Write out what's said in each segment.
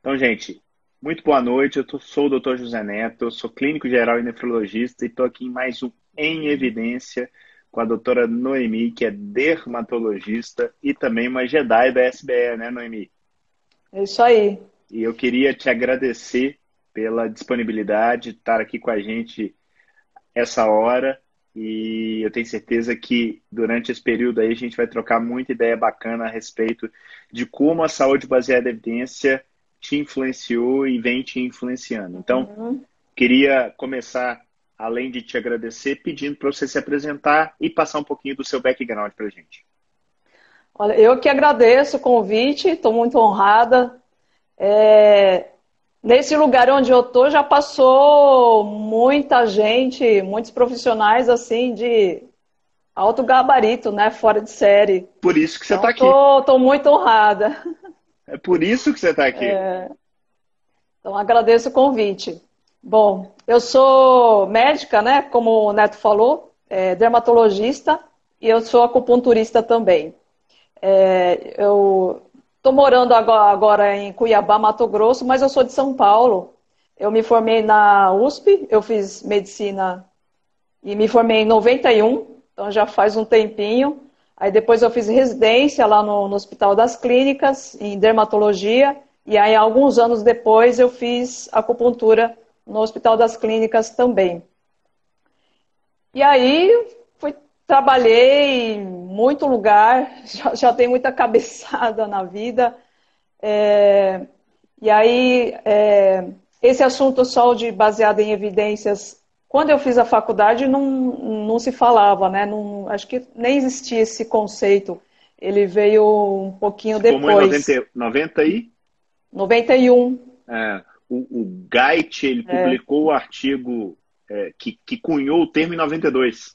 Então, gente, muito boa noite. Eu sou o Dr. José Neto, sou clínico geral e nefrologista e estou aqui em mais um Em Evidência com a doutora Noemi, que é dermatologista e também uma Jedi da SBE, né, Noemi? É isso aí. E eu queria te agradecer pela disponibilidade de estar aqui com a gente essa hora. E eu tenho certeza que durante esse período aí a gente vai trocar muita ideia bacana a respeito de como a saúde baseada em evidência te influenciou e vem te influenciando. Então, uhum. queria começar, além de te agradecer, pedindo para você se apresentar e passar um pouquinho do seu background para a gente. Olha, eu que agradeço o convite, estou muito honrada. É, nesse lugar onde eu estou já passou muita gente, muitos profissionais assim de alto gabarito, né, fora de série. Por isso que você está então, aqui. Estou muito honrada. É por isso que você está aqui. É... Então, agradeço o convite. Bom, eu sou médica, né? Como o Neto falou, é, dermatologista e eu sou acupunturista também. É, eu estou morando agora, agora em Cuiabá, Mato Grosso, mas eu sou de São Paulo. Eu me formei na USP, eu fiz medicina e me formei em 91, então já faz um tempinho. Aí depois eu fiz residência lá no, no Hospital das Clínicas, em dermatologia, e aí alguns anos depois eu fiz acupuntura no Hospital das Clínicas também. E aí fui, trabalhei em muito lugar, já, já tenho muita cabeçada na vida. É, e aí, é, esse assunto só de baseado em evidências quando eu fiz a faculdade, não, não se falava, né? Não, acho que nem existia esse conceito. Ele veio um pouquinho depois. Como em 90, 90 e? 91. É, o, o Gait, ele é. publicou o artigo é, que, que cunhou o termo em 92.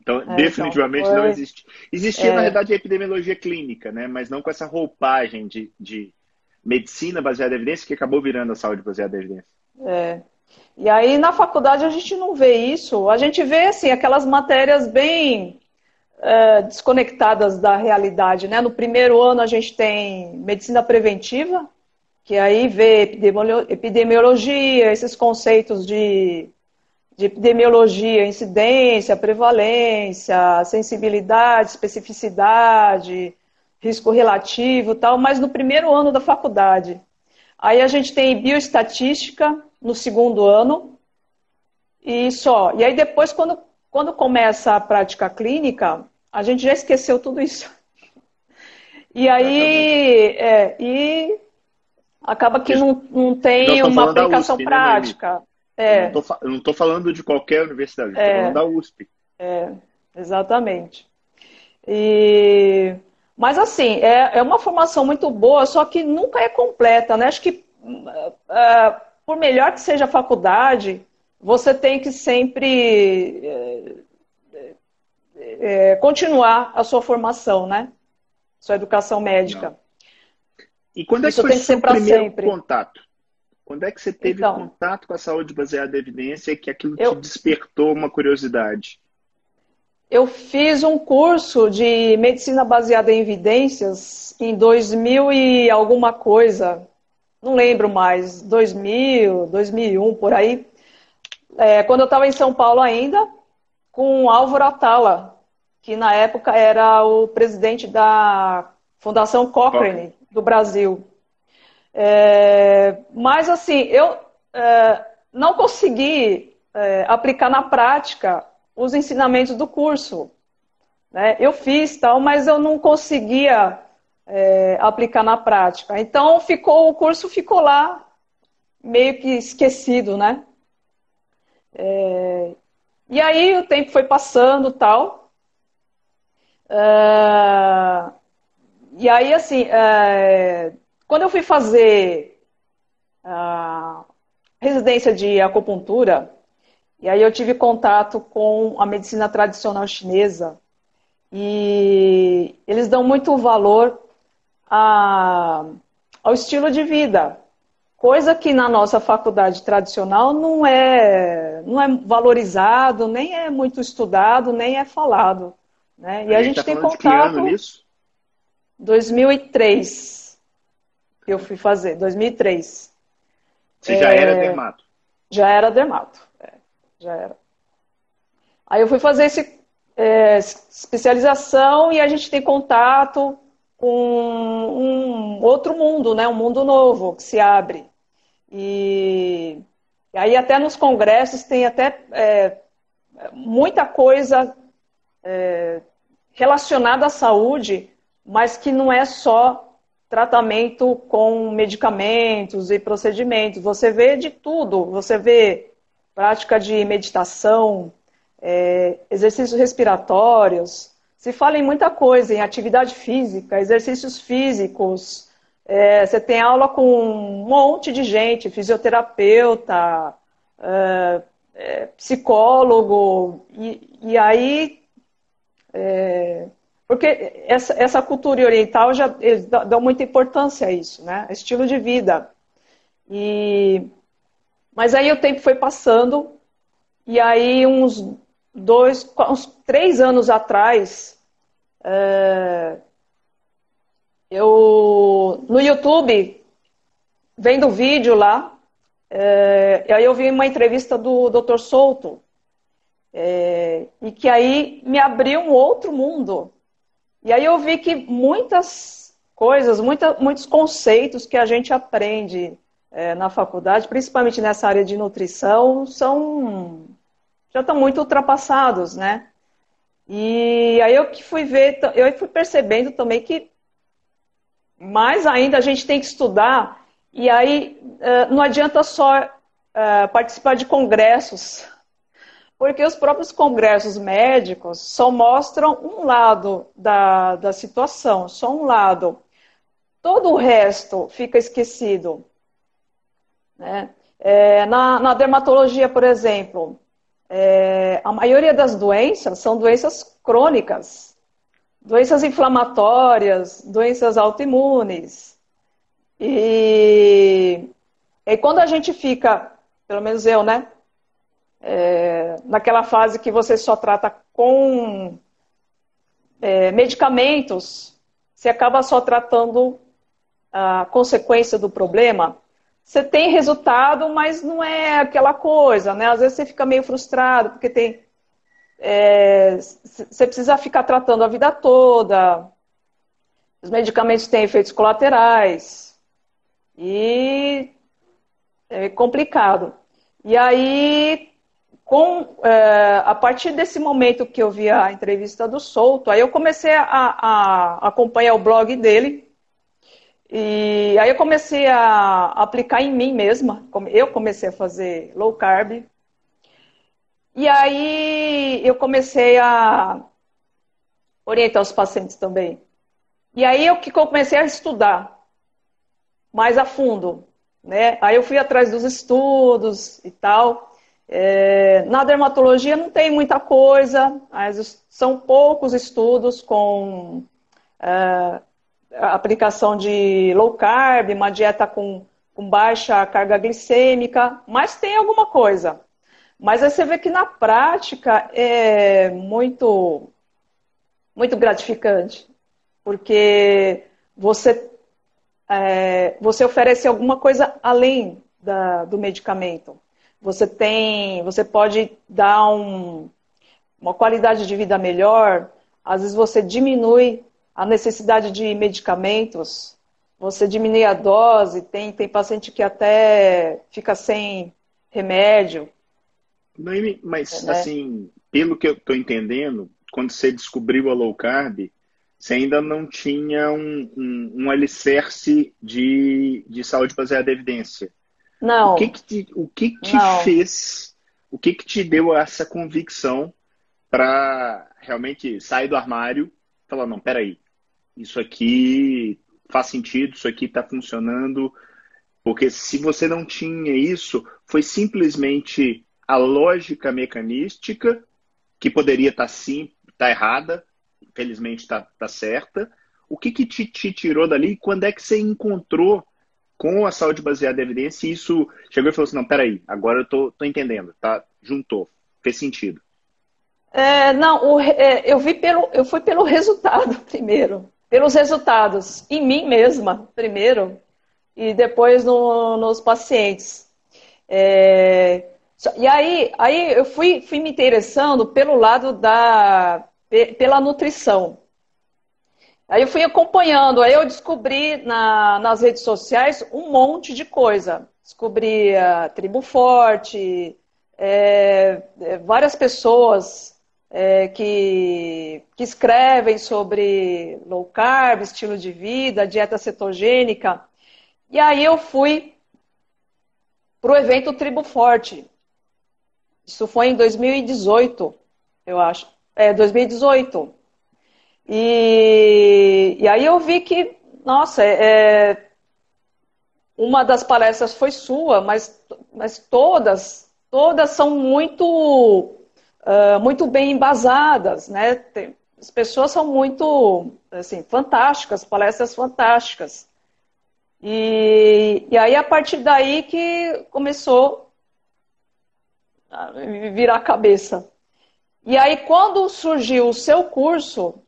Então, é, então, definitivamente então, foi... não existe. Existia, é. na verdade, a epidemiologia clínica, né? Mas não com essa roupagem de, de medicina baseada em evidência que acabou virando a saúde baseada em evidência. É. E aí na faculdade a gente não vê isso, a gente vê assim aquelas matérias bem é, desconectadas da realidade, né? No primeiro ano a gente tem medicina preventiva, que aí vê epidemiologia, esses conceitos de, de epidemiologia, incidência, prevalência, sensibilidade, especificidade, risco relativo, tal, mas no primeiro ano da faculdade. Aí a gente tem bioestatística, no segundo ano e só. E aí depois, quando, quando começa a prática clínica, a gente já esqueceu tudo isso. E aí, é, e acaba que não, não tem uma aplicação USP, né, prática. Né, é. Eu não estou falando de qualquer universidade, estou é, falando da USP. É, exatamente. E, mas assim, é, é uma formação muito boa, só que nunca é completa, né? Acho que uh, por melhor que seja a faculdade, você tem que sempre é, é, continuar a sua formação, né? Sua educação médica. Não. E quando Isso é que foi o seu primeiro sempre. contato? Quando é que você teve então, contato com a saúde baseada em evidência e que aquilo eu, te despertou uma curiosidade? Eu fiz um curso de medicina baseada em evidências em 2000 e alguma coisa não lembro mais, 2000, 2001, por aí, é, quando eu estava em São Paulo ainda, com Álvaro Atala, que na época era o presidente da Fundação Cochrane do Brasil. É, mas assim, eu é, não consegui é, aplicar na prática os ensinamentos do curso. Né? Eu fiz tal, mas eu não conseguia é, aplicar na prática. Então ficou o curso ficou lá meio que esquecido, né? É, e aí o tempo foi passando tal. É, e aí assim, é, quando eu fui fazer a residência de acupuntura, e aí eu tive contato com a medicina tradicional chinesa. E eles dão muito valor a, ao estilo de vida. Coisa que na nossa faculdade tradicional não é, não é valorizado, nem é muito estudado, nem é falado. Né? E a, a gente, gente tá tem contato. De isso? 2003. eu fui fazer, 2003. Você é, já era dermato? Já era dermato, é, já era. Aí eu fui fazer esse é, especialização e a gente tem contato com um outro mundo, né? Um mundo novo que se abre. E, e aí até nos congressos tem até é, muita coisa é, relacionada à saúde, mas que não é só tratamento com medicamentos e procedimentos. Você vê de tudo. Você vê prática de meditação, é, exercícios respiratórios. Se fala em muita coisa, em atividade física, exercícios físicos. É, você tem aula com um monte de gente, fisioterapeuta, é, é psicólogo, e, e aí porque essa, essa cultura oriental já dá muita importância a isso, né? Estilo de vida. E, mas aí o tempo foi passando, e aí uns dois, uns três anos atrás, é, eu no YouTube, vendo vídeo lá, é, aí eu vi uma entrevista do Dr. Souto, é, e que aí me abriu um outro mundo. E aí eu vi que muitas coisas, muita, muitos conceitos que a gente aprende é, na faculdade, principalmente nessa área de nutrição, são já estão muito ultrapassados, né? E aí eu que fui ver, eu fui percebendo também que mais ainda a gente tem que estudar, e aí não adianta só participar de congressos porque os próprios congressos médicos só mostram um lado da, da situação, só um lado. Todo o resto fica esquecido. Né? É, na, na, dermatologia, por exemplo, é, a maioria das doenças são doenças crônicas, doenças inflamatórias, doenças autoimunes. E, e quando a gente fica, pelo menos eu, né, é, naquela fase que você só trata com é, medicamentos, você acaba só tratando a consequência do problema. Você tem resultado, mas não é aquela coisa, né? Às vezes você fica meio frustrado, porque tem. É, você precisa ficar tratando a vida toda. Os medicamentos têm efeitos colaterais. E é complicado. E aí com, é, a partir desse momento que eu vi a entrevista do Souto, aí eu comecei a, a acompanhar o blog dele. E aí eu comecei a aplicar em mim mesma. Eu comecei a fazer low carb. E aí eu comecei a orientar os pacientes também. E aí eu que comecei a estudar mais a fundo, né? Aí eu fui atrás dos estudos e tal. É, na dermatologia não tem muita coisa, mas são poucos estudos com é, aplicação de low carb, uma dieta com, com baixa carga glicêmica, mas tem alguma coisa. Mas aí você vê que na prática é muito, muito gratificante, porque você, é, você oferece alguma coisa além da, do medicamento. Você tem, você pode dar um, uma qualidade de vida melhor. Às vezes você diminui a necessidade de medicamentos, você diminui a dose. Tem, tem paciente que até fica sem remédio. Noemi, mas né? assim, pelo que eu estou entendendo, quando você descobriu a low carb, você ainda não tinha um, um, um alicerce de, de saúde baseada em evidência. Não. O que que te, o que que te fez, o que que te deu essa convicção para realmente sair do armário e falar, não, peraí, isso aqui faz sentido, isso aqui está funcionando, porque se você não tinha isso, foi simplesmente a lógica mecanística, que poderia estar tá sim, tá errada, infelizmente está tá certa. O que, que te, te tirou dali? Quando é que você encontrou com a saúde baseada em evidência, e isso chegou e falou assim, não, peraí, agora eu tô, tô entendendo, tá? Juntou, fez sentido. É, não, o, é, eu vi pelo, eu fui pelo resultado primeiro, pelos resultados em mim mesma primeiro, e depois no, nos pacientes. É, e aí, aí eu fui, fui me interessando pelo lado da pela nutrição. Aí eu fui acompanhando, aí eu descobri na, nas redes sociais um monte de coisa. Descobri a Tribo Forte, é, é, várias pessoas é, que, que escrevem sobre low carb, estilo de vida, dieta cetogênica. E aí eu fui para o evento Tribo Forte. Isso foi em 2018, eu acho. É, 2018. E, e aí eu vi que, nossa, é, uma das palestras foi sua, mas, mas todas, todas são muito, uh, muito bem embasadas, né? Tem, as pessoas são muito, assim, fantásticas, palestras fantásticas. E, e aí, a partir daí que começou a virar a cabeça. E aí, quando surgiu o seu curso,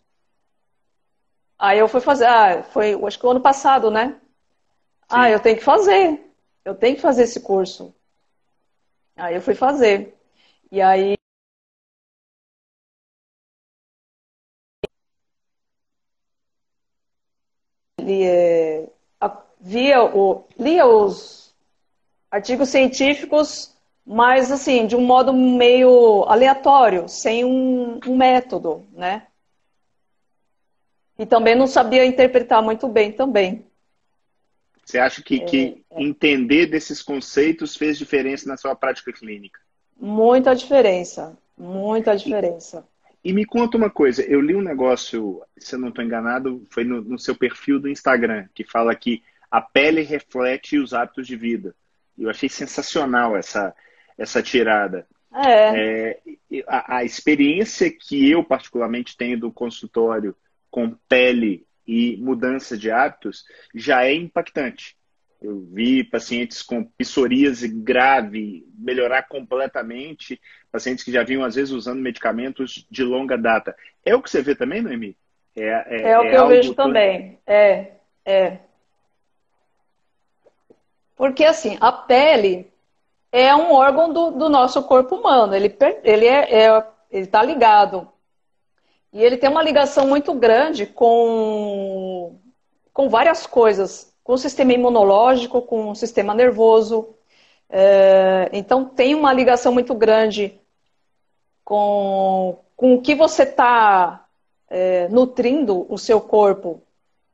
aí eu fui fazer, ah, foi, acho que o ano passado, né? Sim. Ah, eu tenho que fazer, eu tenho que fazer esse curso. Aí eu fui fazer. E aí. Lia, via o, lia os artigos científicos mas assim, de um modo meio aleatório, sem um, um método, né? E também não sabia interpretar muito bem também. Você acha que, é, que é. entender desses conceitos fez diferença na sua prática clínica? Muita diferença, muita diferença. E, me conta uma coisa, eu li um negócio, se eu não estou enganado, foi no, no seu perfil do Instagram, que fala que a pele reflete os hábitos de vida. Eu achei sensacional essa, essa tirada. É. é a, a, experiência que eu particularmente tenho do consultório com pele e mudança de hábitos já é impactante. Eu vi pacientes com psoríase grave melhorar completamente, pacientes que já vinham às vezes usando medicamentos de longa data. É o que você vê também, Noemi? É, é, é o que é eu vejo também. É, é. Porque assim, a pele é um órgão do, do nosso corpo humano. Ele ele é, é ele está ligado e ele tem uma ligação muito grande com com várias coisas, com o sistema imunológico, com o sistema nervoso. É, então tem uma ligação muito grande com, com o que você está é, nutrindo o seu corpo.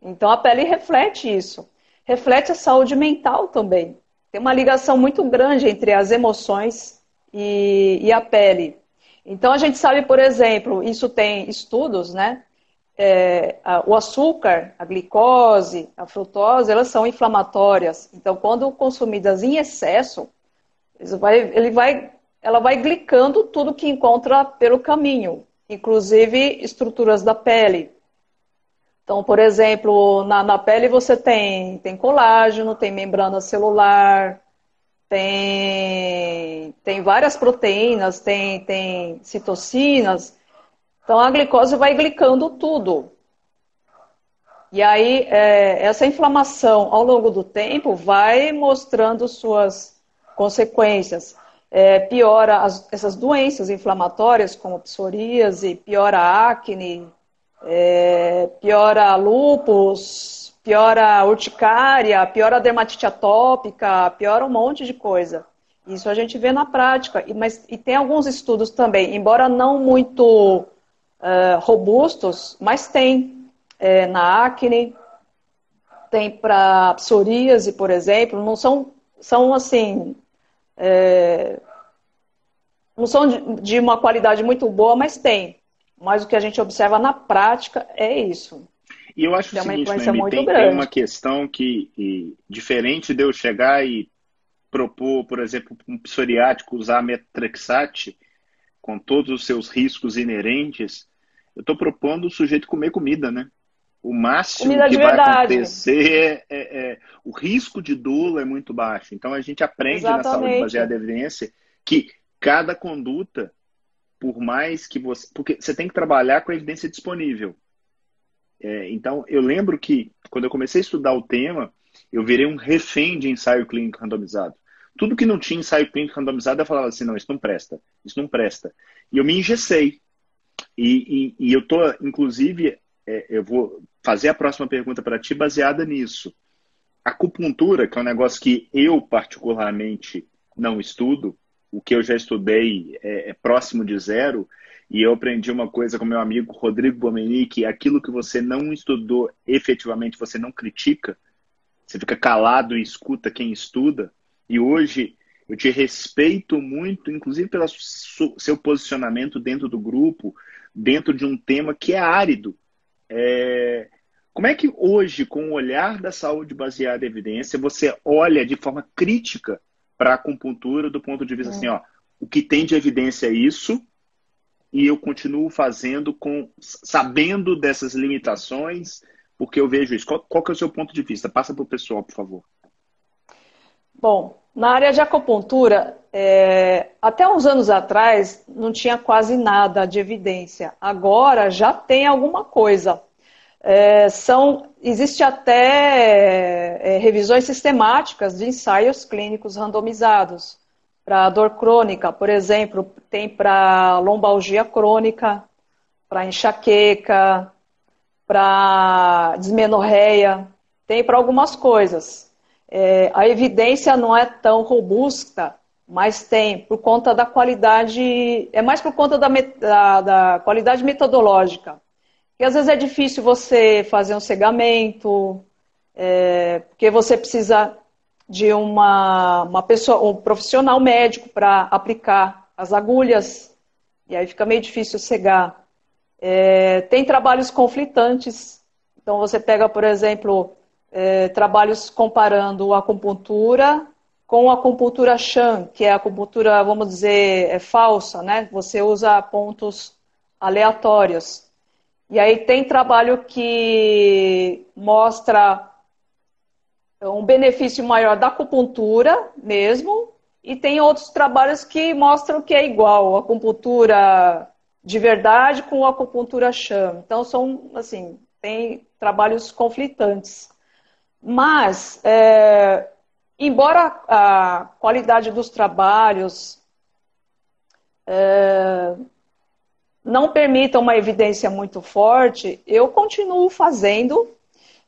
Então a pele reflete isso. Reflete a saúde mental também. Tem uma ligação muito grande entre as emoções e, e a pele. Então a gente sabe, por exemplo, isso tem estudos, né? É, a, o açúcar, a glicose, a frutose, elas são inflamatórias. Então, quando consumidas em excesso, vai, ele vai, ela vai glicando tudo que encontra pelo caminho, inclusive estruturas da pele. Então, por exemplo, na, na pele você tem, tem colágeno, tem membrana celular, tem, tem várias proteínas, tem, tem citocinas. Então, a glicose vai glicando tudo. E aí, é, essa inflamação ao longo do tempo vai mostrando suas consequências. É, piora as, essas doenças inflamatórias, como psoríase, piora acne, é, piora lupus, piora urticária, piora dermatite atópica, piora um monte de coisa. Isso a gente vê na prática, mas e tem alguns estudos também, embora não muito uh, robustos, mas tem é, na acne, tem para psoríase, por exemplo, não são, são assim, é, não são de, de uma qualidade muito boa, mas tem. Mas o que a gente observa na prática é isso. E eu acho tem o seguinte, Noemi, tem, tem, uma questão que, e, diferente de eu chegar e propor, por exemplo, um psoriático usar metrexate, com todos os seus riscos inerentes, eu estou propondo o sujeito comer comida, né? O máximo comida que vai verdade. acontecer é, é, é, o risco de dula é muito baixo. Então a gente aprende Exatamente. na saúde baseada em evidência que cada conduta por mais que você. Porque você tem que trabalhar com a evidência disponível. É, então, eu lembro que quando eu comecei a estudar o tema, eu virei um refém de ensaio clínico randomizado. Tudo que não tinha ensaio clínico randomizado, eu falava assim, não, isso não presta, isso não presta. E eu me engessei. E, e, e eu tô, inclusive, é, eu vou fazer a próxima pergunta para ti baseada nisso. Acupuntura, que é um negócio que eu particularmente não estudo, o que eu já estudei é, é próximo de zero, e eu aprendi uma coisa com meu amigo Rodrigo Bomenic, aquilo que você não estudou efetivamente, você não critica, você fica calado e escuta quem estuda. E hoje eu te respeito muito, inclusive pelo seu posicionamento dentro do grupo, dentro de um tema que é árido. É... Como é que hoje, com o olhar da saúde baseada em evidência, você olha de forma crítica para a acupuntura do ponto de vista é. assim, ó, o que tem de evidência é isso, e eu continuo fazendo com sabendo dessas limitações, porque eu vejo isso. Qual, qual que é o seu ponto de vista? Passa para o pessoal, por favor. Bom, na área de acupuntura, é, até uns anos atrás não tinha quase nada de evidência. Agora já tem alguma coisa. É, são, existe até é, revisões sistemáticas de ensaios clínicos randomizados para dor crônica, por exemplo, tem para lombalgia crônica, para enxaqueca, para dismenorreia, tem para algumas coisas. É, a evidência não é tão robusta, mas tem, por conta da qualidade, é mais por conta da, da, da qualidade metodológica. Porque às vezes é difícil você fazer um cegamento, é, porque você precisa de uma, uma pessoa, um profissional médico para aplicar as agulhas, e aí fica meio difícil cegar. É, tem trabalhos conflitantes, então você pega, por exemplo, é, trabalhos comparando a acupuntura com a acupuntura Shan, que é a acupuntura, vamos dizer, é falsa, né? Você usa pontos aleatórios. E aí tem trabalho que mostra um benefício maior da acupuntura mesmo, e tem outros trabalhos que mostram que é igual, a acupuntura de verdade com a acupuntura chama. Então são assim, tem trabalhos conflitantes. Mas, é, embora a qualidade dos trabalhos é, não permita uma evidência muito forte, eu continuo fazendo.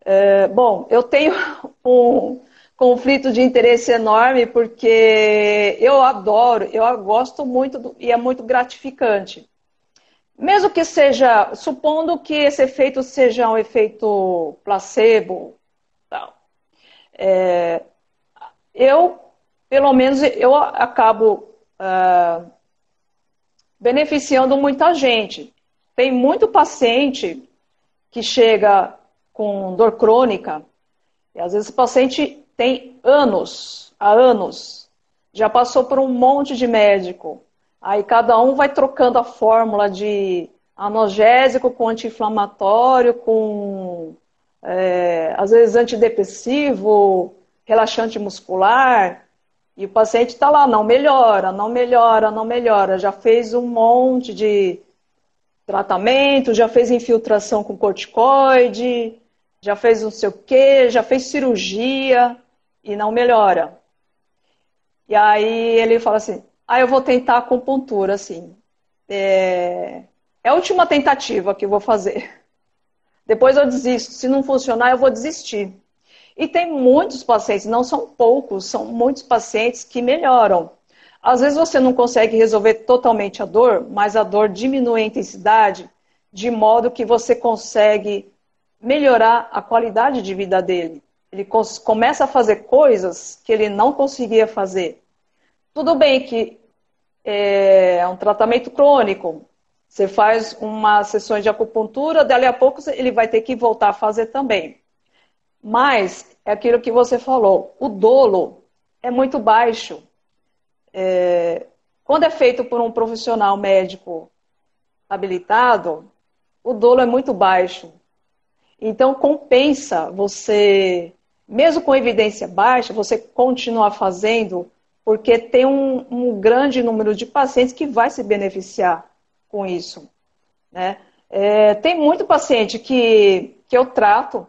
É, bom, eu tenho um conflito de interesse enorme porque eu adoro, eu gosto muito do, e é muito gratificante. Mesmo que seja, supondo que esse efeito seja um efeito placebo, é, eu, pelo menos, eu acabo uh, beneficiando muita gente. Tem muito paciente que chega com dor crônica, e às vezes o paciente tem anos, há anos, já passou por um monte de médico. Aí cada um vai trocando a fórmula de analgésico com anti-inflamatório, com é, às vezes antidepressivo, relaxante muscular. E o paciente está lá, não melhora, não melhora, não melhora. Já fez um monte de tratamento, já fez infiltração com corticoide, já fez não sei o quê, já fez cirurgia e não melhora. E aí ele fala assim, ah, eu vou tentar acupuntura, assim. É, é a última tentativa que eu vou fazer. Depois eu desisto. Se não funcionar, eu vou desistir. E tem muitos pacientes, não são poucos, são muitos pacientes que melhoram. Às vezes você não consegue resolver totalmente a dor, mas a dor diminui a intensidade de modo que você consegue melhorar a qualidade de vida dele. Ele começa a fazer coisas que ele não conseguia fazer. Tudo bem que é um tratamento crônico. Você faz uma sessões de acupuntura, dali a pouco ele vai ter que voltar a fazer também. Mas é aquilo que você falou, o dolo é muito baixo. É, quando é feito por um profissional médico habilitado, o dolo é muito baixo. Então compensa você, mesmo com evidência baixa, você continuar fazendo, porque tem um, um grande número de pacientes que vai se beneficiar com isso. Né? É, tem muito paciente que, que eu trato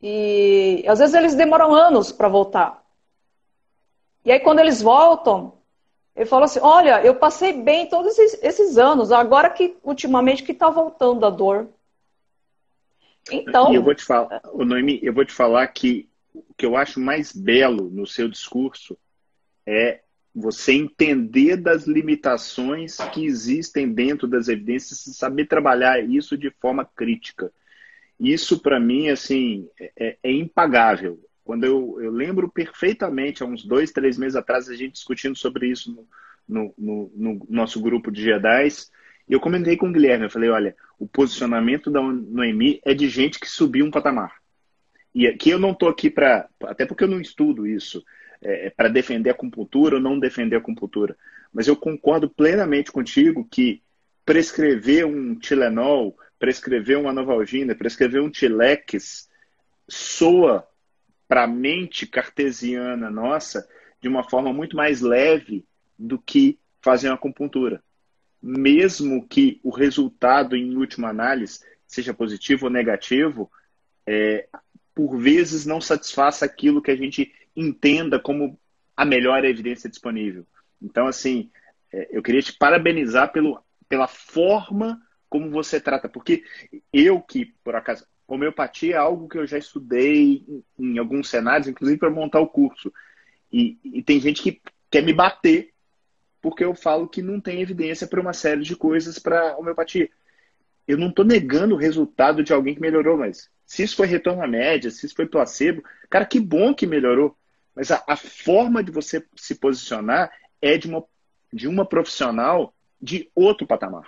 E às vezes eles demoram anos para voltar. E aí quando eles voltam, ele fala assim: Olha, eu passei bem todos esses, esses anos, agora que ultimamente que está voltando a dor. Então. Eu vou te falar, Noemi, eu vou te falar que o que eu acho mais belo no seu discurso é você entender das limitações que existem dentro das evidências e saber trabalhar isso de forma crítica. Isso, para mim, assim, é, é, impagável. Quando eu, eu lembro perfeitamente, há uns dois, três meses atrás, a gente discutindo sobre isso no, no, no, no nosso grupo de Jedi, e eu comentei com o Guilherme, eu falei, olha, o posicionamento da Noemi é de gente que subiu um patamar. E aqui eu não estou aqui para, até porque eu não estudo isso, é, é para defender a acupuntura ou não defender a acupuntura, mas eu concordo plenamente contigo que prescrever um Tilenol, prescrever uma Novalgina, prescrever um Tilex soa para a mente cartesiana nossa de uma forma muito mais leve do que fazer uma acupuntura. Mesmo que o resultado, em última análise, seja positivo ou negativo, é, por vezes não satisfaça aquilo que a gente entenda como a melhor evidência disponível. Então, assim, é, eu queria te parabenizar pelo, pela forma como você trata, porque eu que, por acaso, Homeopatia é algo que eu já estudei em, em alguns cenários, inclusive para montar o curso. E, e, tem gente que quer me bater porque eu falo que não tem evidência para uma série de coisas para homeopatia. Eu não estou negando o resultado de alguém que melhorou, mas se isso foi retorno à média, se isso foi placebo, cara, que bom que melhorou. Mas a, a forma de você se posicionar é de uma, de uma profissional de outro patamar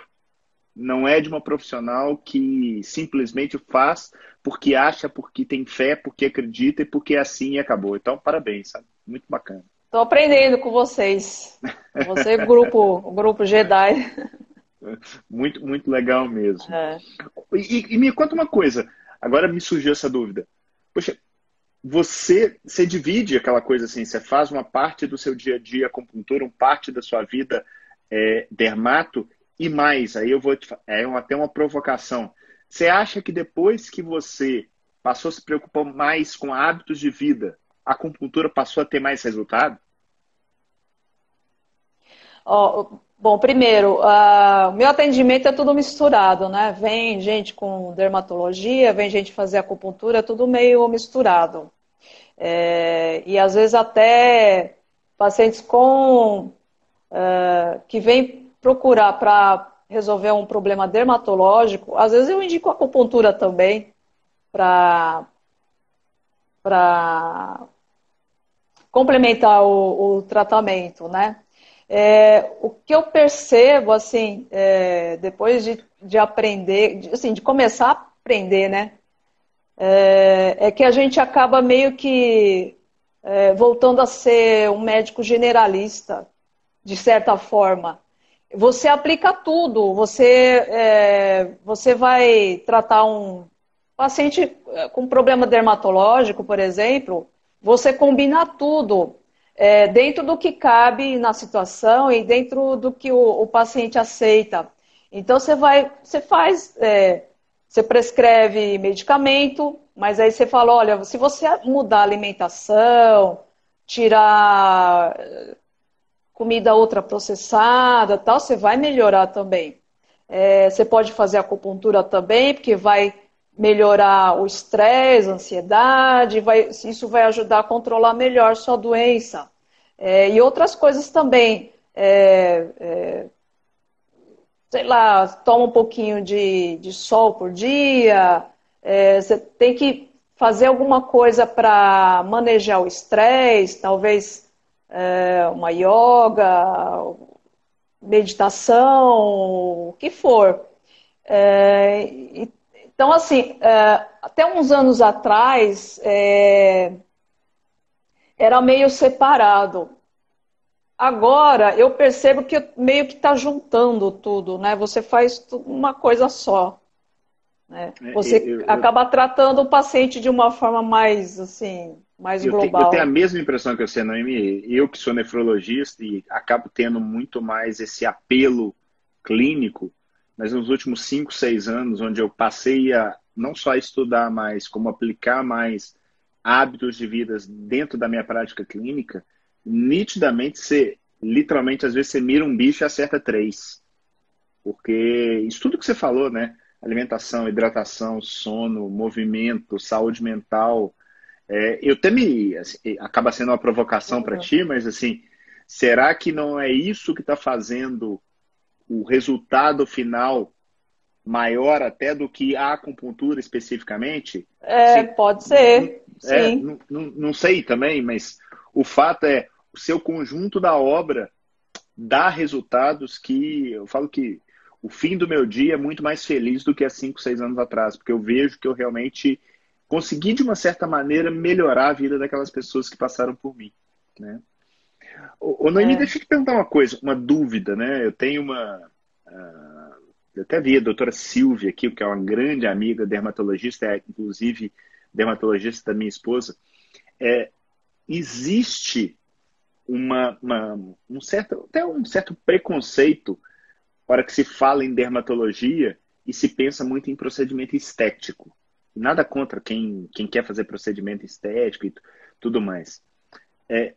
não é de uma profissional que simplesmente faz porque acha, porque tem fé, porque acredita e porque é assim e acabou. Então, parabéns, sabe? Muito bacana. Estou aprendendo com vocês. Você, grupo, o grupo Jedi. Muito, muito legal mesmo. É. E, e, me conta uma coisa. Agora me surgiu essa dúvida. Poxa, você, você divide aquela coisa assim, você faz uma parte do seu dia a dia acupuntura, uma parte da sua vida é, dermato, e mais, aí eu vou te, é até uma provocação. Você acha que depois que você passou a se preocupar mais com hábitos de vida, a acupuntura passou a ter mais resultado? Oh, bom, primeiro, uh, meu atendimento é tudo misturado, né? Vem gente com dermatologia, vem gente fazer acupuntura, é tudo meio misturado. É, e às vezes até pacientes com uh, que vêm procurar para resolver um problema dermatológico, às vezes eu indico acupuntura também para para complementar o, o, tratamento, né? É, o que eu percebo, assim, é, depois de, de aprender, de, assim, de começar a aprender, né? É, é que a gente acaba meio que é, voltando a ser um médico generalista, de certa forma você aplica tudo. Você, é, você vai tratar um paciente é, com problema dermatológico, por exemplo, você combina tudo é, dentro do que cabe na situação e dentro do que o, o paciente aceita. Então você vai, você faz, é, você prescreve medicamento, mas aí você fala, olha, se você mudar a alimentação, tirar comida ultraprocessada, tal, você vai melhorar também. É, você pode fazer acupuntura também, porque vai melhorar o estresse, a ansiedade, vai, isso vai ajudar a controlar melhor sua doença. É, e outras coisas também. É, é sei lá, toma um pouquinho de, de sol por dia, é, você tem que fazer alguma coisa para manejar o estresse, talvez é, uma yoga, meditação, o que for. É, então, assim, é, até uns anos atrás, é, era meio separado. Agora, eu percebo que meio que está juntando tudo, né? Você faz uma coisa só. Né? É, Você eu, eu, acaba tratando o paciente de uma forma mais, assim, mais eu global. Tenho, eu tenho a mesma impressão que você, Noemi. Eu que sou nefrologista e acabo tendo muito mais esse apelo clínico, mas nos últimos 5, 6 anos, onde eu passei a, não só estudar mais, como aplicar mais hábitos de vida dentro da minha prática clínica, nitidamente você, literalmente, às vezes você mira um bicho e acerta três. Porque isso tudo que você falou, né? Alimentação, hidratação, sono, movimento, saúde mental. É, eu até me. Assim, acaba sendo uma provocação para ti, mas assim, será que não é isso que está fazendo o resultado final maior até do que a acupuntura especificamente? É, pode ser. É, não, não, não sei também, mas o fato é o seu conjunto da obra dá resultados que eu falo que o fim do meu dia é muito mais feliz do que há cinco, seis anos atrás, porque eu vejo que eu realmente consegui, de uma certa maneira, melhorar a vida daquelas pessoas que passaram por mim. Né? Ô, Noemi, é. deixa eu te perguntar uma coisa, uma dúvida, né? Eu tenho uma. Uh, eu até vi a doutora Silvia aqui, que é uma grande amiga dermatologista, é inclusive dermatologista da minha esposa. É, existe uma, uma, um certo, até um certo preconceito para que se fala em dermatologia e se pensa muito em procedimento estético. Nada contra quem, quem quer fazer procedimento estético e tudo mais. É,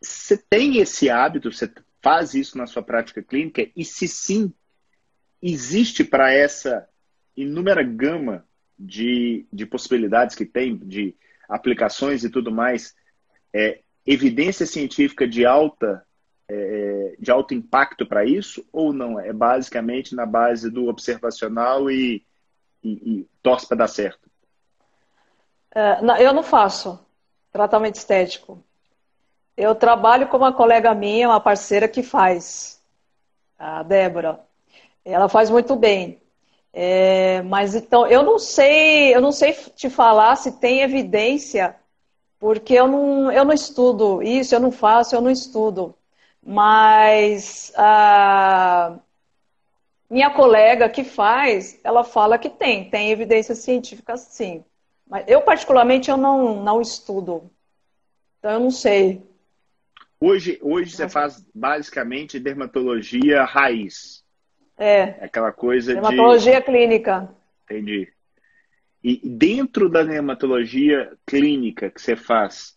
você tem esse hábito, você faz isso na sua prática clínica? E se sim, existe para essa inúmera gama de, de possibilidades que tem, de aplicações e tudo mais, é, evidência científica de alta é, de alto impacto para isso ou não? É basicamente na base do observacional e, e, e torce para dar certo? É, não, eu não faço tratamento estético. Eu trabalho com uma colega minha, uma parceira que faz, a Débora. Ela faz muito bem. É, mas então, eu não sei, eu não sei te falar se tem evidência porque eu não, eu não estudo isso, eu não faço, eu não estudo. Mas a minha colega que faz, ela fala que tem, tem evidência científica sim. Mas eu, particularmente, eu não, não estudo. Então, eu não sei. Hoje, hoje você faz basicamente dermatologia raiz. É. é aquela coisa dermatologia de... clínica. Entendi. E dentro da dermatologia clínica que você faz,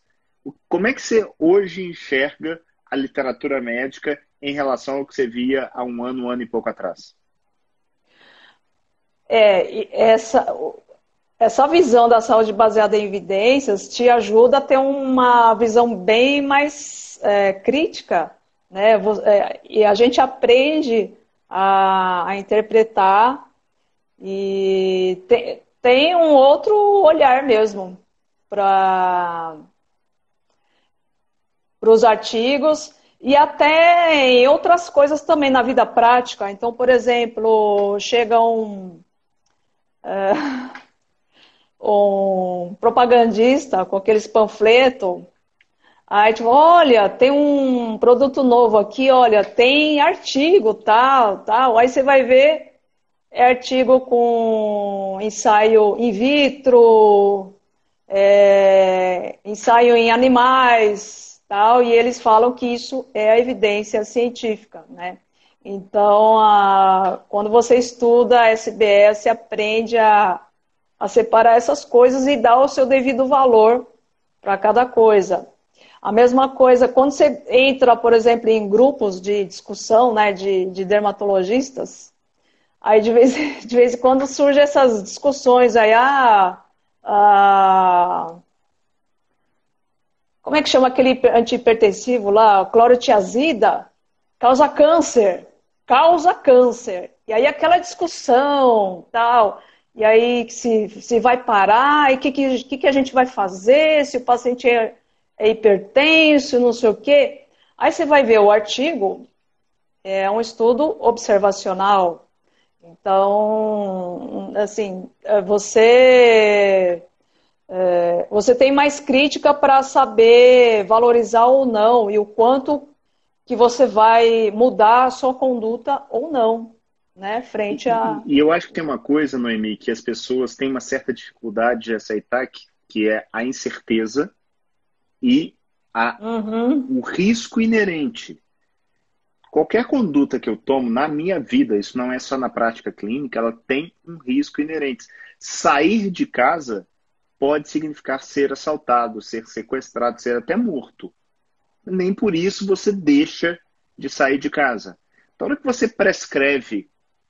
como é que você hoje enxerga a literatura médica em relação ao que você via há um ano, um ano e pouco atrás? É, essa, essa visão da saúde baseada em evidências te ajuda a ter uma visão bem mais é, crítica, né? É, e a gente aprende a, a interpretar e tem um outro olhar mesmo para os artigos e até em outras coisas também na vida prática. Então, por exemplo, chega um, é, um propagandista com aqueles panfletos, aí tipo, olha, tem um produto novo aqui, olha, tem artigo, tal, tal. Aí você vai ver é artigo com ensaio in vitro, é, ensaio em animais, tal, e eles falam que isso é a evidência científica, né? Então, a, quando você estuda a SBS, aprende a, a separar essas coisas e dar o seu devido valor para cada coisa. A mesma coisa, quando você entra, por exemplo, em grupos de discussão né, de, de dermatologistas, Aí de vez, de vez em quando surgem essas discussões aí, ah, ah, como é que chama aquele antihipertensivo lá? Clorotiazida? Causa câncer. Causa câncer. E aí aquela discussão, tal. E aí se, se vai parar, e o que, que, que a gente vai fazer, se o paciente é, é hipertenso, não sei o quê. Aí você vai ver o artigo, é um estudo observacional, então, assim, é, você é, você tem mais crítica para saber valorizar ou não e o quanto que você vai mudar a sua conduta ou não, né, frente a... E, e eu acho que tem uma coisa, Noemi, que as pessoas têm uma certa dificuldade de aceitar, que, que é a incerteza e a, uhum. o risco inerente qualquer conduta que eu tomo na minha vida, isso não é só na prática clínica, ela tem um risco inerente. sair de casa pode significar ser assaltado, ser sequestrado, ser até morto. Nem por isso você deixa de sair de casa. Então, hora que você prescreve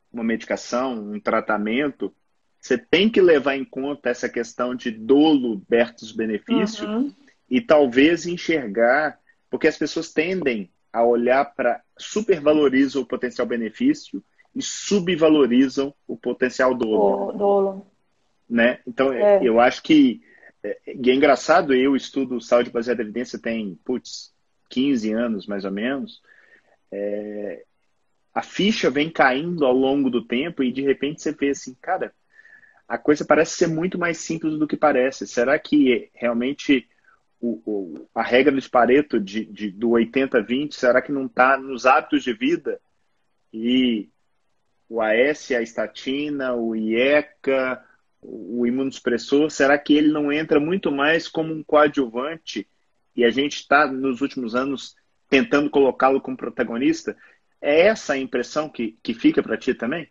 uma medicação, um tratamento, você tem que levar em conta essa questão de dolo versus benefício uhum. e talvez enxergar, porque as pessoas tendem a olhar para supervalorizam o potencial benefício e subvalorizam o potencial dolo. O dolo. Né? Então, é. eu acho que é, e é engraçado, eu estudo saúde baseada em evidência tem, putz, 15 anos mais ou menos. É, a ficha vem caindo ao longo do tempo e de repente você vê assim, cara, a coisa parece ser muito mais simples do que parece. Será que realmente o, o, a regra de Pareto de, de do 80-20, será que não está nos hábitos de vida? E o AS, a estatina, o IECA, o imunossupressor, será que ele não entra muito mais como um coadjuvante e a gente está, nos últimos anos, tentando colocá-lo como protagonista? É essa a impressão que, que fica para ti também?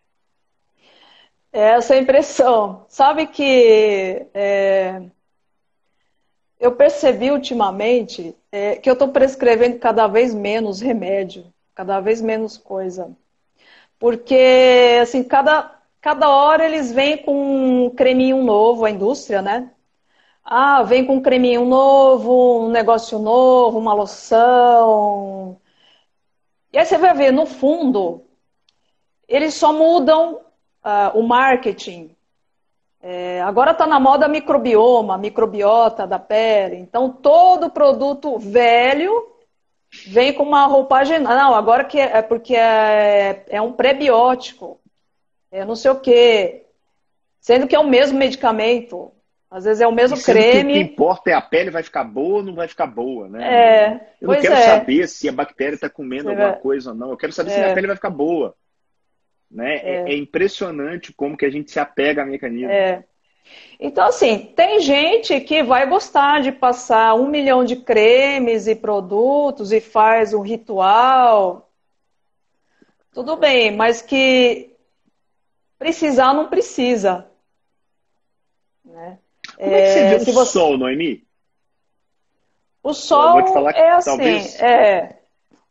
É essa impressão. Sabe que é, eu percebi ultimamente é, que eu estou prescrevendo cada vez menos remédio, cada vez menos coisa. Porque, assim, cada, cada hora eles vêm com um creminho novo, a indústria, né? Ah, vem com um creminho novo, um negócio novo, uma loção, e aí você vai ver, no fundo, eles só mudam uh, o marketing. É, agora está na moda microbioma, microbiota da pele. Então, todo produto velho vem com uma roupagem. Não, agora que é, é porque é, é um prebiótico. É não sei o quê. Sendo que é o mesmo medicamento. Às vezes é o mesmo creme. o que importa é a pele vai ficar boa ou não vai ficar boa, né? É, eu não quero é. saber se a bactéria está comendo alguma coisa ou não. Eu quero saber é. se a pele vai ficar boa. Né? É. é. impressionante como que a gente se apega a mecanismo. É. Então, assim, tem gente que vai gostar de passar um milhão de cremes e produtos e faz um ritual. Tudo bem, mas que precisar não precisa. Né? Como é que você vê o você... sol, Noemi? O sol é assim, talvez... é,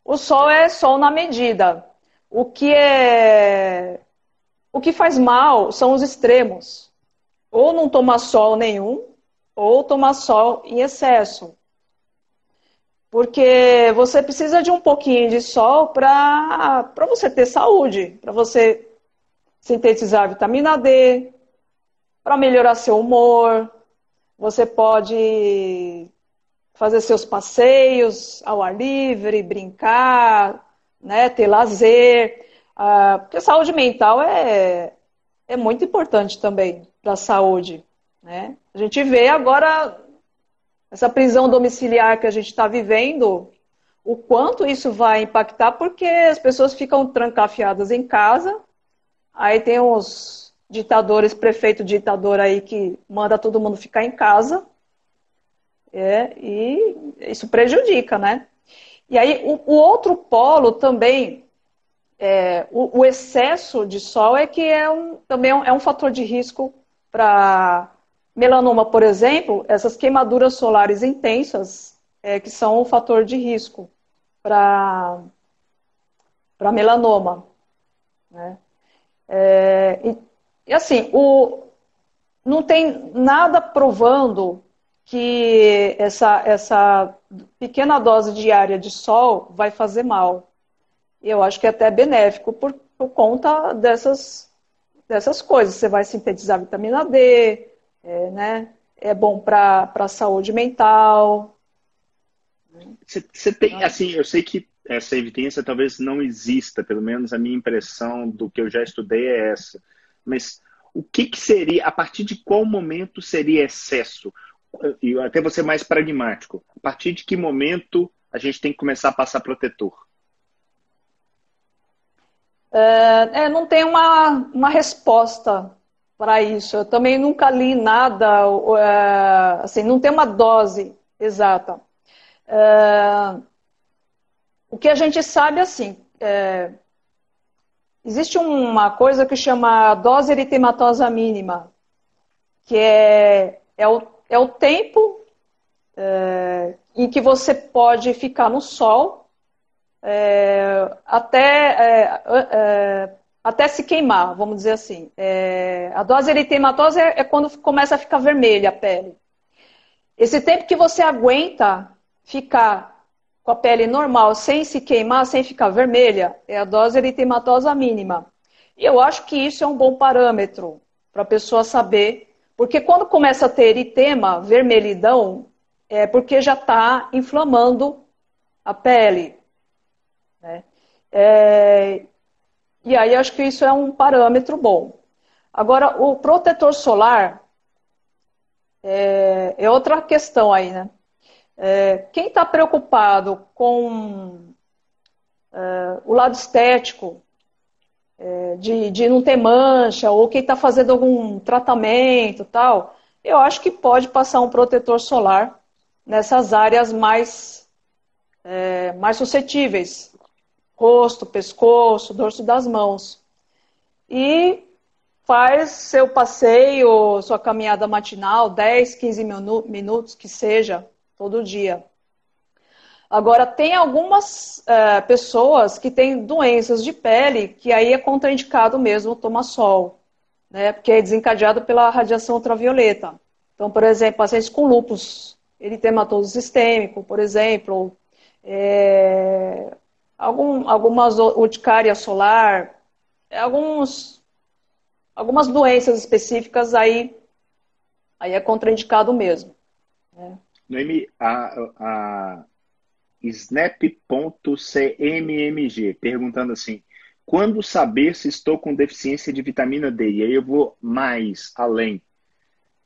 o sol é sol na medida. O que é, o que faz mal são os extremos. Ou não tomar sol nenhum, ou tomar sol em excesso. Porque você precisa de um pouquinho de sol para você ter saúde, para você sintetizar vitamina D, para melhorar seu humor, você pode fazer seus passeios ao ar livre, brincar, né, ter lazer. Uh, porque a saúde mental é, é muito importante também para a saúde. Né? A gente vê agora essa prisão domiciliar que a gente está vivendo, o quanto isso vai impactar, porque as pessoas ficam trancafiadas em casa, aí tem os ditadores, prefeito ditador aí que manda todo mundo ficar em casa. É, e isso prejudica, né? E aí o, o outro polo também, é, o, o, excesso de sol é que é um, também é um, é um fator de risco para melanoma, por exemplo, essas queimaduras solares intensas é, que são um fator de risco para melanoma, né? É, e assim, o, não tem nada provando que essa, essa pequena dose diária de sol vai fazer mal. Eu acho que é até benéfico por, por conta dessas, dessas coisas. Você vai sintetizar vitamina D, é, né? é bom para a saúde mental. Você tem, assim, eu sei que essa evidência talvez não exista, pelo menos a minha impressão do que eu já estudei é essa mas o que, que seria, a partir de qual momento seria excesso? E até você mais pragmático. A partir de que momento a gente tem que começar a passar protetor? É, é, não tem uma, uma resposta para isso. Eu também nunca li nada, é, assim, não tem uma dose exata. É, o que a gente sabe, assim, é, Existe uma coisa que chama dose eritematosa mínima. que é, é, o, é o tempo é, em que você pode ficar no sol é, até, é, é, até se queimar, vamos dizer assim. É, a dose eritematosa é, é, quando começa a ficar vermelha a pele. Esse tempo que você aguenta ficar com a pele normal, sem se queimar, sem ficar vermelha, é a dose eritematosa mínima. E eu acho que isso é um bom parâmetro para a pessoa saber, porque quando começa a ter eritema, vermelhidão, é porque já está inflamando a pele. Né? É, e aí acho que isso é um parâmetro bom. Agora, o protetor solar é, é outra questão aí, né? É, quem está preocupado com é, o lado estético, é, de, de não ter mancha, ou quem está fazendo algum tratamento tal, eu acho que pode passar um protetor solar nessas áreas mais, é, mais suscetíveis rosto, pescoço, dorso das mãos. E faz seu passeio, sua caminhada matinal, 10, 15 minu minutos que seja, todo dia. Agora, tem algumas é, pessoas que têm doenças de pele que aí é contraindicado mesmo tomar sol, né? Porque é desencadeado pela radiação ultravioleta. Então, por exemplo, pacientes com lúpus eritematoso sistêmico, por exemplo, é, algum, algumas urticária solar, alguns, algumas doenças específicas aí, aí é contraindicado mesmo. Né? Noemi, a, a snap.cmmg perguntando assim, quando saber se estou com deficiência de vitamina D? E aí eu vou mais além.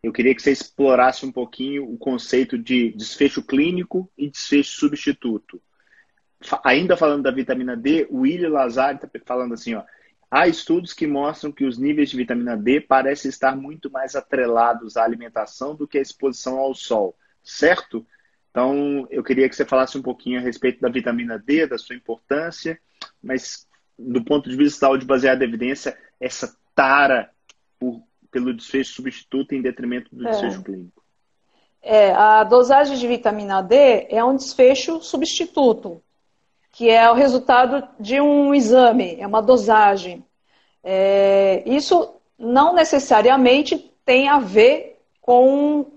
Eu queria que você explorasse um pouquinho o conceito de desfecho clínico e desfecho substituto ainda falando da vitamina D, o William Lazar está falando assim, ó, há estudos que mostram que os níveis de vitamina D parecem estar muito mais atrelados à alimentação do que à exposição ao sol, certo? Então, eu queria que você falasse um pouquinho a respeito da vitamina D, da sua importância, mas do ponto de vista de saúde baseada em evidência, essa tara por, pelo desfecho substituto em detrimento do é. desfecho clínico. É, a dosagem de vitamina D é um desfecho substituto que é o resultado de um exame, é uma dosagem. É, isso não necessariamente tem a ver com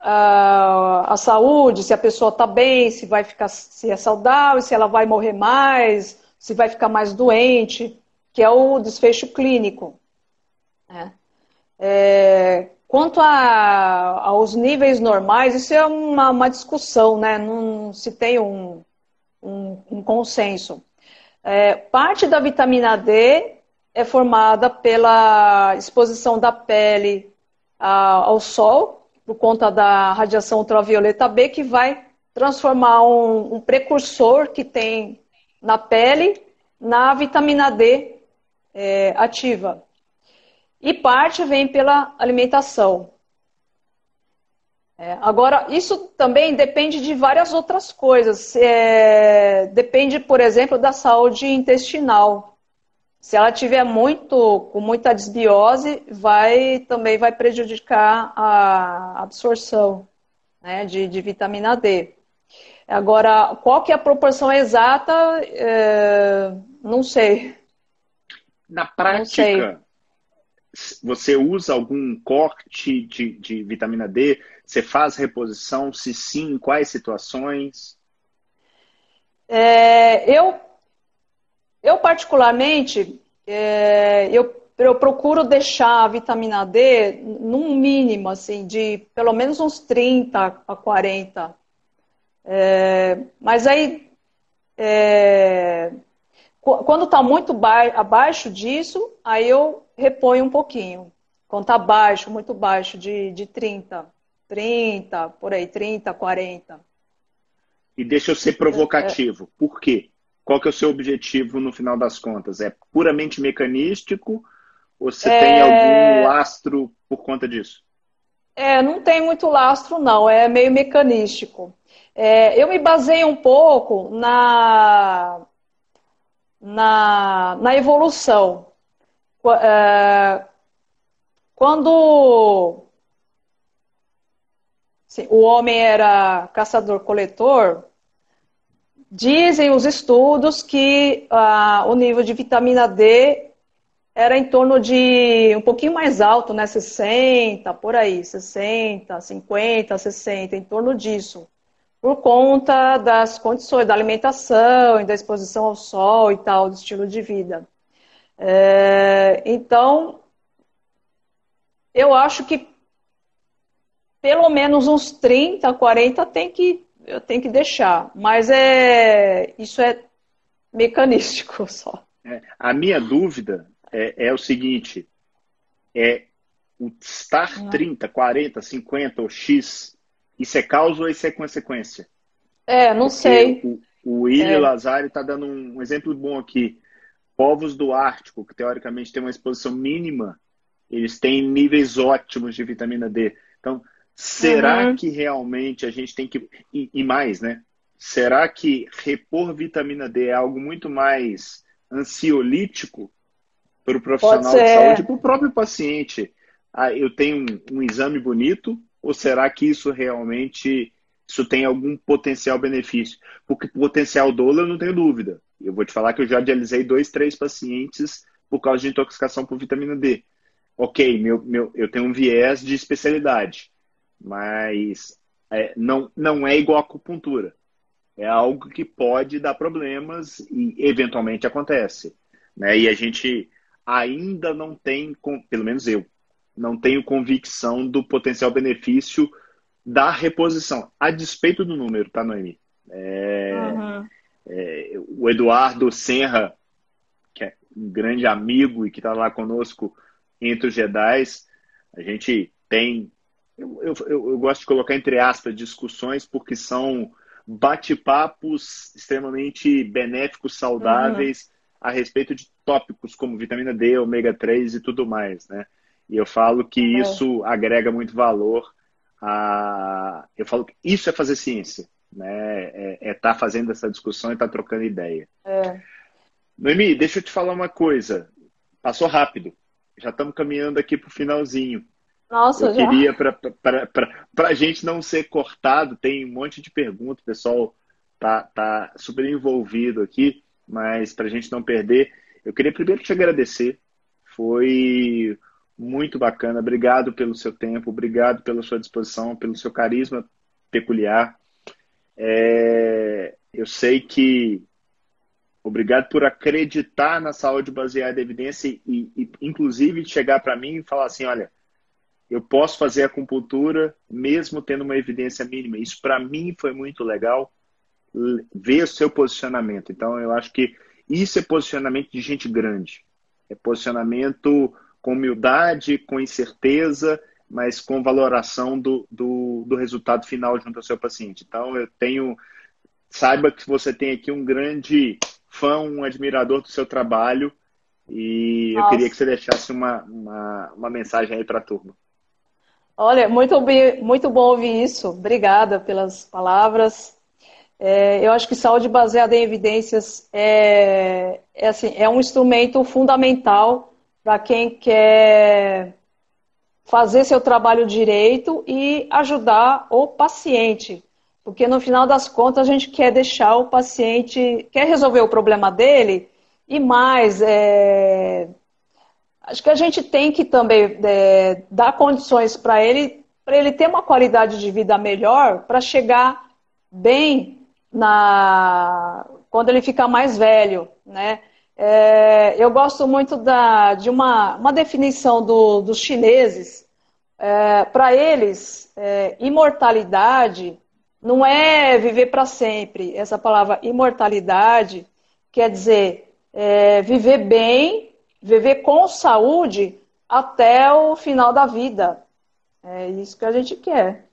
a, a saúde, se a pessoa está bem, se vai ficar, se é saudável, se ela vai morrer mais, se vai ficar mais doente, que é o desfecho clínico. Né? É, quanto a, aos níveis normais, isso é uma, uma discussão, né? Não se tem um, um, um consenso. É, parte da vitamina D é formada pela exposição da pele ao sol, por conta da radiação ultravioleta B, que vai transformar um, um precursor que tem na pele na vitamina D é, ativa. E parte vem pela alimentação. É, agora, isso também depende de várias outras coisas. É, depende, por exemplo, da saúde intestinal. Se ela tiver muito, com muita desbiose, vai também vai prejudicar a absorção né, de, de, vitamina D. Agora, qual que é a proporção exata? É, não sei. Na prática, você usa algum corte de, de vitamina D? Você faz reposição? Se sim, em quais situações? É, eu, eu particularmente, é, eu, eu procuro deixar a vitamina D num mínimo, assim, de pelo menos uns 30 a 40. É, mas aí, é, quando está muito abaixo disso, aí eu reponho um pouquinho. Quando está baixo, muito baixo, de, de 30. 30, por aí, 30, 40. E deixa eu ser provocativo. Por quê? Qual que é o seu objetivo no final das contas? É puramente mecanístico ou você é... tem algum lastro por conta disso? É, não tem muito lastro, não. É meio mecanístico. É, eu me baseio um pouco na, na, na evolução. É, quando o homem era caçador-coletor, dizem os estudos que ah, o nível de vitamina D era em torno de um pouquinho mais alto, né? 60, por aí, 60, 50, 60, em torno disso. Por conta das condições da alimentação e da exposição ao sol e tal, do estilo de vida. É, então, eu acho que pelo menos uns 30, 40 tem que, eu tenho que deixar. Mas é, isso é mecanístico só. É, a minha dúvida é, é, o seguinte: é o estar uhum. 30, 40, 50 ou X, isso é causa ou isso é consequência? É, não Porque sei. O, o William é. Lazari está dando um, um exemplo bom aqui. Povos do Ártico, que teoricamente tem uma exposição mínima, eles têm níveis ótimos de vitamina D. Então, Será uhum. que realmente a gente tem que. E, e, mais, né? Será que repor vitamina D é algo muito mais ansiolítico para o profissional de saúde, para o próprio paciente? Ah, eu tenho um, um exame bonito, ou será que isso realmente isso tem algum potencial benefício? Porque potencial dolo eu não tenho dúvida. Eu vou te falar que eu já dialisei dois, três pacientes por causa de intoxicação por vitamina D. Ok, meu, meu, eu tenho um viés de especialidade mas é, não, não é igual a acupuntura. É algo que pode dar problemas e eventualmente acontece. Né? E a gente ainda não tem, pelo menos eu, não tenho convicção do potencial benefício da reposição, a despeito do número, tá, Noemi? É, uhum. é, o Eduardo Senra, que é um grande amigo e que está lá conosco entre os Jedi, a gente tem eu, eu, eu, gosto de colocar entre aspas discussões porque são bate-papos extremamente benéficos, saudáveis uhum. a respeito de tópicos como vitamina D, ômega 3 e tudo mais, né? E eu falo que uhum. isso agrega muito valor a... Eu falo que isso é fazer ciência, né? É estar é tá fazendo essa discussão e estar tá trocando ideia. É. Noemi, deixa eu te falar uma coisa. Passou rápido. Já estamos caminhando aqui para o finalzinho. Nossa, eu já. queria, para a gente não ser cortado, tem um monte de perguntas, o pessoal tá, tá super envolvido aqui, mas para a gente não perder, eu queria primeiro te agradecer. Foi muito bacana. Obrigado pelo seu tempo, obrigado pela sua disposição, pelo seu carisma peculiar. É, eu sei que obrigado por acreditar na saúde baseada em evidência e, e inclusive chegar para mim e falar assim, olha, eu posso fazer acupuntura mesmo tendo uma evidência mínima. Isso para mim foi muito legal ver o seu posicionamento. Então eu acho que isso é posicionamento de gente grande. É posicionamento com humildade, com incerteza, mas com valoração do, do, do resultado final junto ao seu paciente. Então eu tenho. Saiba que você tem aqui um grande fã, um admirador do seu trabalho. E Nossa. eu queria que você deixasse uma, uma, uma mensagem aí para a turma. Olha, muito, muito bom ouvir isso. Obrigada pelas palavras. É, eu acho que saúde baseada em evidências é, é, assim, é um instrumento fundamental para quem quer fazer seu trabalho direito e ajudar o paciente. Porque no final das contas a gente quer deixar o paciente, quer resolver o problema dele e mais, é, acho que a gente tem que também é, dar condições para ele, para ele ter uma qualidade de vida melhor, para chegar bem na quando ele ficar mais velho, né? É, eu gosto muito da, de uma, uma definição do, dos chineses. É, para eles, é, imortalidade não é viver para sempre. Essa palavra imortalidade quer dizer é, viver bem viver com saúde até o final da vida. É isso que a gente quer.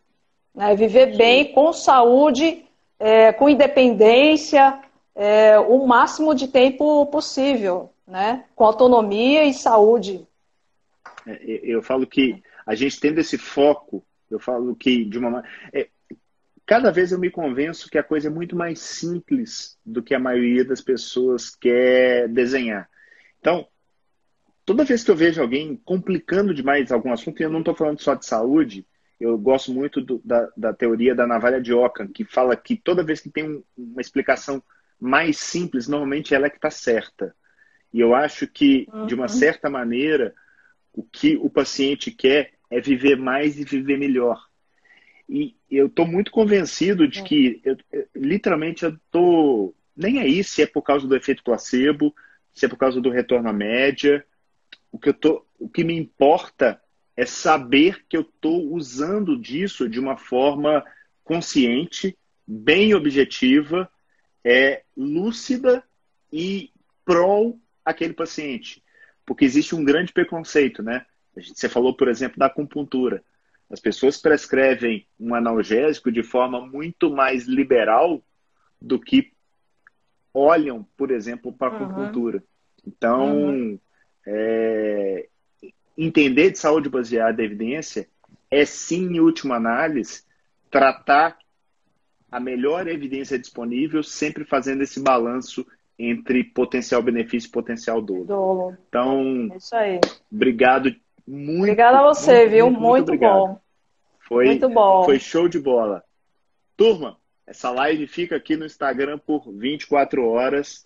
Né? Viver bem, com saúde, é, com independência, é, o máximo de tempo possível, né? com autonomia e saúde. É, eu falo que a gente tendo esse foco, eu falo que de uma é, cada vez eu me convenço que a coisa é muito mais simples do que a maioria das pessoas quer desenhar. Então, toda vez que eu vejo alguém complicando demais algum assunto, e eu não estou falando só de saúde, eu gosto muito do, da, da, teoria da navalha de Ockham, que fala que toda vez que tem um, uma explicação mais simples, normalmente ela é que está certa. E eu acho que, uhum. de uma uhum. certa maneira, o que o paciente quer é viver mais e viver melhor. E eu estou muito convencido de que, eu, eu, literalmente, eu estou nem aí se é por causa do efeito placebo, se é por causa do retorno à média. O que, eu tô, o que me importa é saber que eu estou usando disso de uma forma consciente, bem objetiva, é, lúcida e pró aquele paciente. Porque existe um grande preconceito, né? Você falou, por exemplo, da acupuntura. As pessoas prescrevem um analgésico de forma muito mais liberal do que olham, por exemplo, para a acupuntura. Uhum. Então, uhum. É, entender de saúde baseada em evidência é sim, em última análise, tratar a melhor evidência disponível, sempre fazendo esse balanço entre potencial benefício e potencial dolo. dolo. Então, é isso aí. obrigado muito. Obrigada a você, muito, viu? Muito, muito, muito bom. Foi, muito bom. Foi show de bola. Turma, essa live fica aqui no Instagram por 24 horas.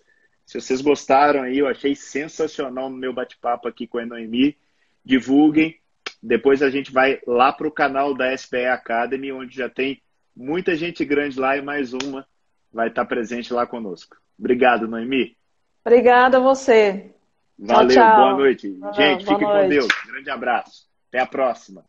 Se vocês gostaram aí, eu achei sensacional o meu bate-papo aqui com a Noemi divulguem. Depois a gente vai lá para o canal da SPE Academy, onde já tem muita gente grande lá e mais uma vai estar presente lá conosco. Obrigado, Noemi. Obrigada a você. Valeu, tchau, tchau. boa noite. gente, boa fiquem noite. com Deus. Grande abraço. Até a próxima.